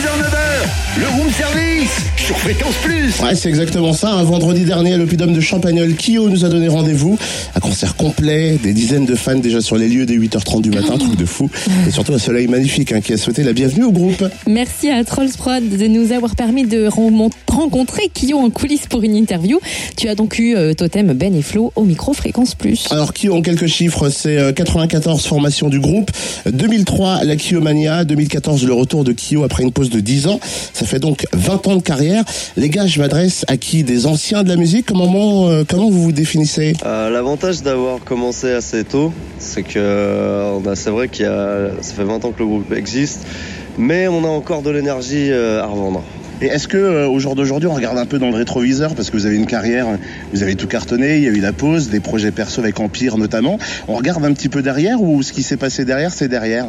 6h, 9h, le room service sur Fréquence Plus. Ouais, c'est exactement ça. Un vendredi dernier, l'Opidum de Champagnol, Kyo nous a donné rendez-vous. Un concert complet, des dizaines de fans déjà sur les lieux dès 8h30 du matin, truc de fou. Et surtout un soleil magnifique hein, qui a souhaité la bienvenue au groupe. Merci à Trolls Prod de nous avoir permis de rencontrer Kyo en coulisses pour une interview. Tu as donc eu euh, Totem, Ben et Flo au micro Fréquence Plus. Alors Kyo en quelques chiffres, c'est euh, 94 formations du groupe, 2003 la Kyomania, 2014 le retour de Kyo après une pause de 10 ans. Ça fait donc 20 ans de carrière. Les gars, je m'adresse à qui Des anciens de la musique Comment, euh, comment vous vous définissez? Euh, L'avantage d'avoir commencé assez tôt, c'est que euh, a- c'est vrai qu'il y a, ça fait 20 ans que le groupe existe, mais on a encore de l'énergie à revendre. Et est-ce que euh, au jour d'aujourd'hui, on regarde un peu dans le rétroviseur parce que vous avez une carrière, vous avez tout cartonné, il y a eu la pause, des projets perso avec Empire notamment. On regarde un petit peu derrière ou ce qui s'est passé derrière, c'est derrière?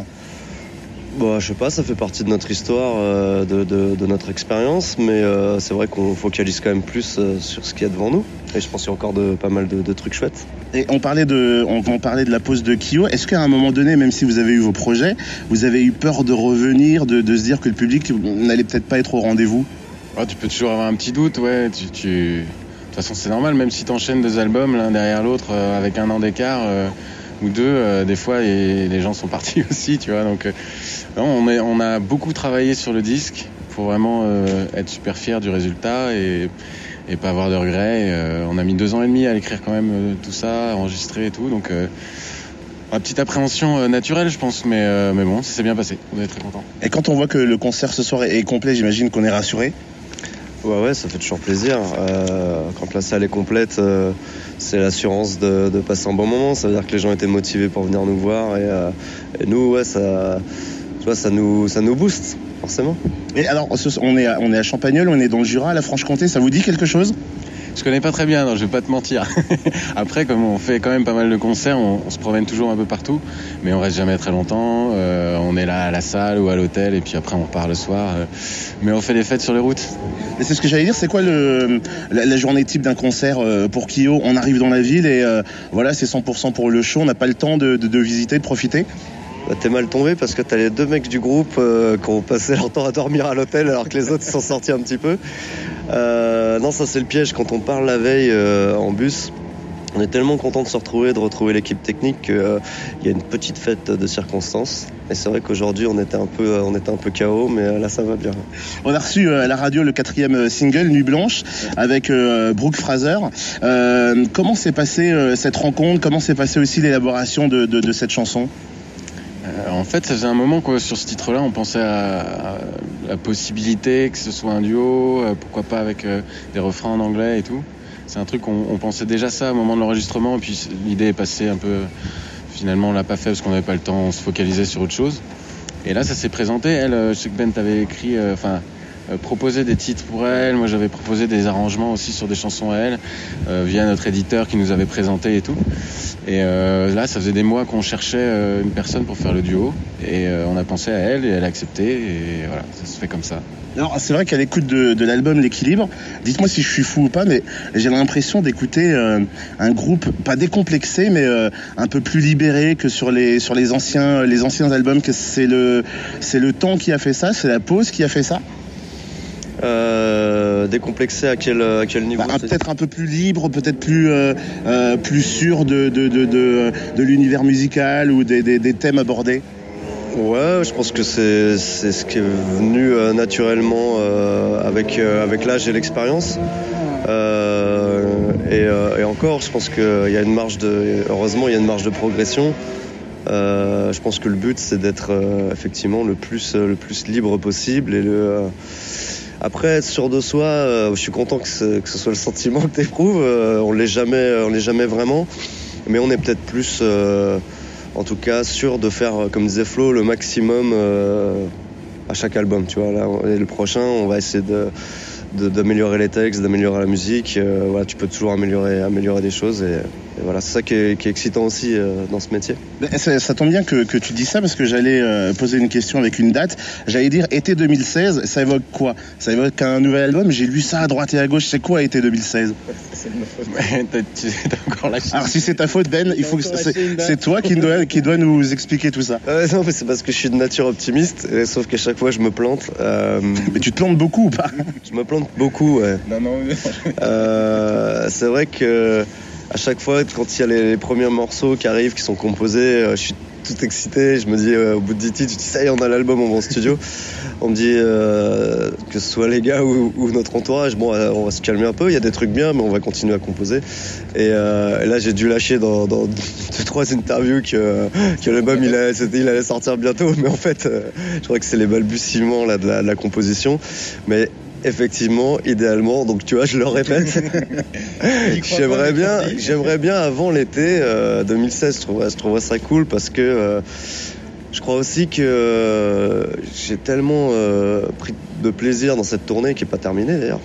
Bon, je sais pas, ça fait partie de notre histoire, euh, de, de- de notre expérience, mais euh, c'est vrai qu'on focalise quand même plus euh, sur ce qu'il y a devant nous. Et je pense qu'il y a encore de, pas mal de, de trucs chouettes. Et on parlait de, on, on parlait de la pause de Kyo. Est-ce qu'à un moment donné, même si vous avez eu vos projets, vous avez eu peur de revenir, de, de se dire que le public n'allait peut-être pas être au rendez-vous? Ouais, tu peux toujours avoir un petit doute, ouais. Tu, tu... De toute façon, c'est normal, même si tu enchaînes deux albums l'un derrière l'autre euh, avec un an d'écart euh, ou deux, euh, des fois, et les gens sont partis aussi, tu vois. Donc, euh, non, on, est, on a beaucoup travaillé sur le disque pour vraiment euh, être super fier du résultat et, et pas avoir de regrets. Et, euh, on a mis deux ans et demi à écrire quand même euh, tout ça, à enregistrer et tout. Donc, euh, une petite appréhension euh, naturelle, je pense, mais, euh, mais bon, ça s'est bien passé. On est très contents. Et quand on voit que le concert ce soir est est complet, j'imagine qu'on est rassuré. Ouais, ouais, ça fait toujours plaisir. Euh, quand la salle est complète, euh, c'est l'assurance de, de passer un bon moment. Ça veut dire que les gens étaient motivés pour venir nous voir. Et, euh, et nous, ouais, ça, tu vois, ça, nous, ça nous booste, forcément. Et alors, on est, à, on est à Champagnol, on est dans le Jura, la Franche-Comté, ça vous dit quelque chose? Je connais pas très bien, non, je vais pas te mentir. Après, comme on fait quand même pas mal de concerts, on, on se promène toujours un peu partout, mais on reste jamais très longtemps. Euh, on est là à la salle ou à l'hôtel, et puis après on repart le soir. euh, mais on fait des fêtes sur les routes. Et c'est ce que j'allais dire, c'est quoi le, la, la journée type d'un concert euh, pour Kyo? On arrive dans la ville et euh, voilà, c'est 100% pour le show, on n'a pas le temps de, de- de visiter, de profiter? Bah, T'es mal tombé parce que t'as les deux mecs du groupe euh, qui ont passé leur temps à dormir à l'hôtel alors que les autres sont sortis un petit peu. Euh, non, ça c'est le piège. Quand on part la veille euh, en bus, on est tellement content de se retrouver, de retrouver l'équipe technique qu'il y a une petite fête de circonstances. Et c'est vrai qu'aujourd'hui on était un peu, on était un peu KO, mais là ça va bien. On a reçu à la radio le quatrième single, Nuit Blanche, avec Brooke Fraser. Comment s'est passée cette rencontre? Comment s'est passée aussi l'élaboration de, cette chanson? En fait, ça faisait un moment que sur ce titre-là, on pensait à, la possibilité que ce soit un duo, euh, pourquoi pas avec euh, des refrains en anglais et tout. C'est un truc on pensait déjà ça au moment de l'enregistrement, et puis l'idée est passée un peu. Finalement, on l'a pas fait parce qu'on n'avait pas le temps, on se focalisait sur autre chose. Et là, ça s'est présenté. Elle, euh, je sais que Ben t'avait écrit, euh, enfin, euh, proposé des titres pour elle. Moi, j'avais proposé des arrangements aussi sur des chansons à elle, euh, via notre éditeur qui nous avait présenté et tout. Et euh, là, ça faisait des mois qu'on cherchait euh, une personne pour faire le duo. Et euh, on a pensé à elle et elle a accepté. Et voilà, ça se fait comme ça. Alors c'est vrai qu'à l'écoute de, l'album L'équilibre, dites-moi si je suis fou ou pas, mais j'ai l'impression d'écouter euh, un groupe pas décomplexé, mais euh, un peu plus libéré que sur les sur les anciens les anciens albums. Que c'est le c'est le temps qui a fait ça, c'est la pause qui a fait ça? Euh, décomplexé à quel, à quel niveau Bah, peut-être un peu plus libre, peut-être plus euh, euh, plus sûr de de de de, de l'univers musical ou des, des, des thèmes abordés. Ouais, je pense que c'est c'est ce qui est venu euh, naturellement euh, avec euh, avec l'âge et l'expérience. Et, et encore, je pense qu'il y a une marge de heureusement il y a une marge de progression. Je pense que le but c'est d'être effectivement le plus le plus libre possible et le après être sûr de soi. euh, je suis content que, ce- soit le sentiment que tu éprouves. on l'est jamais on l'est jamais vraiment, mais on est peut-être plus euh, en tout cas sûr de faire, euh, comme disait Flo, le maximum euh, à chaque album. Tu vois, et le prochain, on va essayer de d'améliorer les textes, d'améliorer la musique. Euh, voilà, tu peux toujours améliorer, améliorer des choses et voilà, c'est ça qui est, qui est excitant aussi euh, dans ce métier. Mais Ça, ça tombe bien que, que tu dis ça parce que j'allais euh, poser une question avec une date. J'allais dire été 2016, ça évoque quoi? Ça évoque un nouvel album? J'ai lu ça à droite et à gauche. C'est quoi été 2016 Ouais, t'as- tu t'as encore lâché. Alors si c'est ta faute Ben, il faut que c'est c'est toi qui dois, qui doit nous expliquer tout ça. Euh, non, mais c'est parce que je suis de nature optimiste, et sauf qu'à chaque fois je me plante. Euh, Mais tu te plantes beaucoup ou pas? je me plante beaucoup, ouais. Non, non, Euh, c'est vrai que à chaque fois, quand il y a les, premiers morceaux qui arrivent, qui sont composés, euh, je suis tout excité. Je me dis, euh, au bout de 10 titres, dis, ça y est, on a l'album, on va en studio. On me dit euh, que ce soit les gars ou, notre entourage, bon, on va se calmer un peu. Il y a des trucs bien, mais on va continuer à composer. Et, là, j'ai dû lâcher dans, dans deux, trois interviews que, l'album il, allait- sortir bientôt. Mais en fait, je crois que c'est les balbutiements de, la, de la composition. Mais effectivement, idéalement, donc tu vois, je le répète. j'aimerais bien, j'aimerais bien avant l'été euh, 2016, je trouverais, je trouverais ça cool parce que euh, je crois aussi que euh, j'ai tellement euh, pris de plaisir dans cette tournée qui est pas terminée d'ailleurs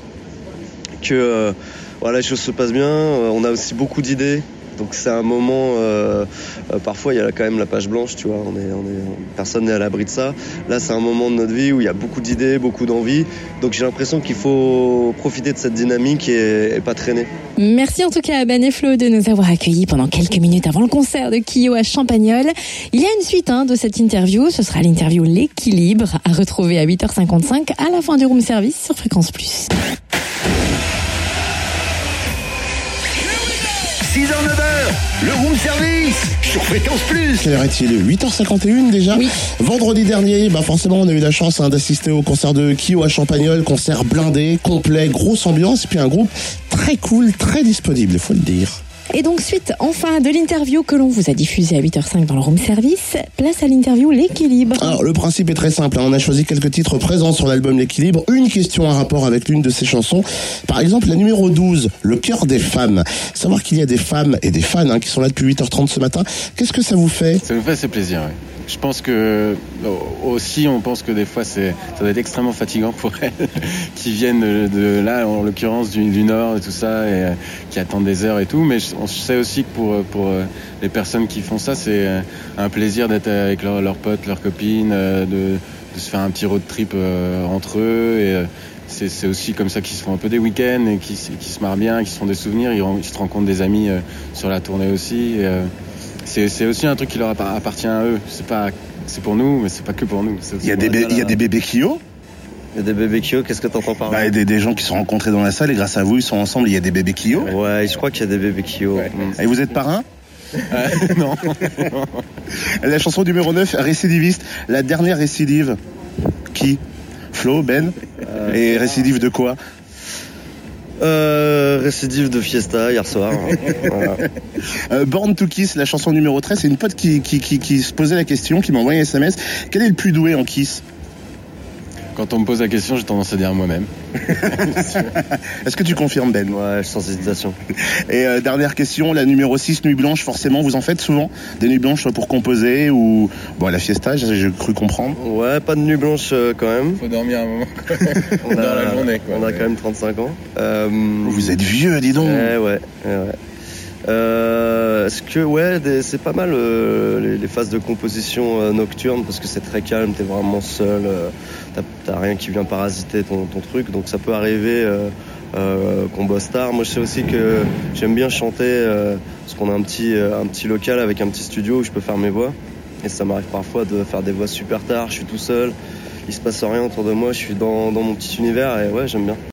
que euh, voilà, les choses se passent bien. Euh, On a aussi beaucoup d'idées. Donc c'est un moment, euh, euh, parfois il y a quand même la page blanche, tu vois, on est, on est, personne n'est à l'abri de ça. Là c'est un moment de notre vie où il y a beaucoup d'idées, beaucoup d'envie. Donc j'ai l'impression qu'il faut profiter de cette dynamique et, et pas traîner. Merci en tout cas à Ben et Flo de nous avoir accueillis pendant quelques minutes avant le concert de Kyo à Champagnol. Il y a une suite hein, de cette interview, ce sera l'interview L'équilibre à retrouver à 8h55 à la fin du room service sur Fréquence Plus. 6h, 9h, le room service sur Fréquence Plus. Quelle heure est-il? 8h51 déjà? Oui. Vendredi dernier, bah forcément on a eu la chance hein, d'assister au concert de Kyo à Champagnol, concert blindé, complet, grosse ambiance, et puis un groupe très cool, très disponible, il faut le dire. Et donc suite enfin de l'interview que l'on vous a diffusée à 8h05 dans le room service, place à l'interview L'équilibre. Alors le principe est très simple, hein. on a choisi quelques titres présents sur l'album L'équilibre, une question en rapport avec l'une de ces chansons. Par exemple la numéro 12, Le cœur des femmes. Savoir qu'il y a des femmes et des fans hein, qui sont là depuis 8h30 ce matin, qu'est-ce que ça vous fait? Ça nous fait assez plaisir, ouais. Je pense que aussi, on pense que des fois, c'est, ça doit être extrêmement fatigant pour elles, qui viennent de, là, en l'occurrence du, du Nord et tout ça, et euh, qui attendent des heures et tout. Mais on sait aussi que pour, pour euh, les personnes qui font ça, c'est euh, un plaisir d'être avec leurs potes, leurs copines, euh, de, de se faire un petit road trip euh, entre eux. Et, euh, c'est, c'est aussi comme ça qu'ils se font un peu des week-ends et qui, s- qui se marrent bien, qui se font des souvenirs. Ils, ils se rencontrent des amis euh, sur la tournée aussi. Euh, c'est, c'est aussi un truc qui leur appa- appartient à eux. C'est pas, c'est pour nous, mais c'est pas que pour nous. Il y a des, pour- bé- il y a des bébés Kyo, Il y a des bébés Kyo, qu'est-ce que t'entends par là bah, des, des gens qui se sont rencontrés dans la salle et grâce à vous ils sont ensemble. Il y a des bébés Kyo. Ouais, je crois qu'il y a des bébés Kyo. Mm. Et vous êtes parrain? Euh, non. La chanson numéro 9, récidiviste. La dernière récidive. Qui? Flo, Ben? Et récidive de quoi? Euh, récidive de Fiesta hier soir. Voilà. Euh, Born to Kiss, la chanson numéro 13. C'est une pote qui, qui, qui, qui se posait la question, qui m'a envoyé un SMS. Quel est le plus doué en Kiss? Quand on me pose la question, j'ai tendance à dire moi-même. Est-ce que tu confirmes, Ben? Ouais, sans hésitation. Et euh, dernière question, la numéro 6, Nuit Blanche, forcément, vous en faites souvent Des nuits blanches pour composer ou... Bon, à la fiesta, j'ai cru comprendre. Ouais, pas de nuit blanche euh, quand même. Faut dormir un moment. On Dans la journée, quoi. On a quand même 35 ans. Euh, Vous êtes vieux, dis donc Ouais, ouais, ouais. Euh, Est-ce que ouais, c'est pas mal euh, les, phases de composition euh, nocturne parce que c'est très calme, t'es vraiment seul, euh, t'as- rien qui vient parasiter ton, truc, donc ça peut arriver euh, qu'on bosse tard. Moi, je sais aussi que j'aime bien chanter parce qu'on a un petit un petit local avec un petit studio où je peux faire mes voix et ça m'arrive parfois de faire des voix super tard. Je suis tout seul, il se passe rien autour de moi, je suis dans, dans mon petit univers et ouais, j'aime bien.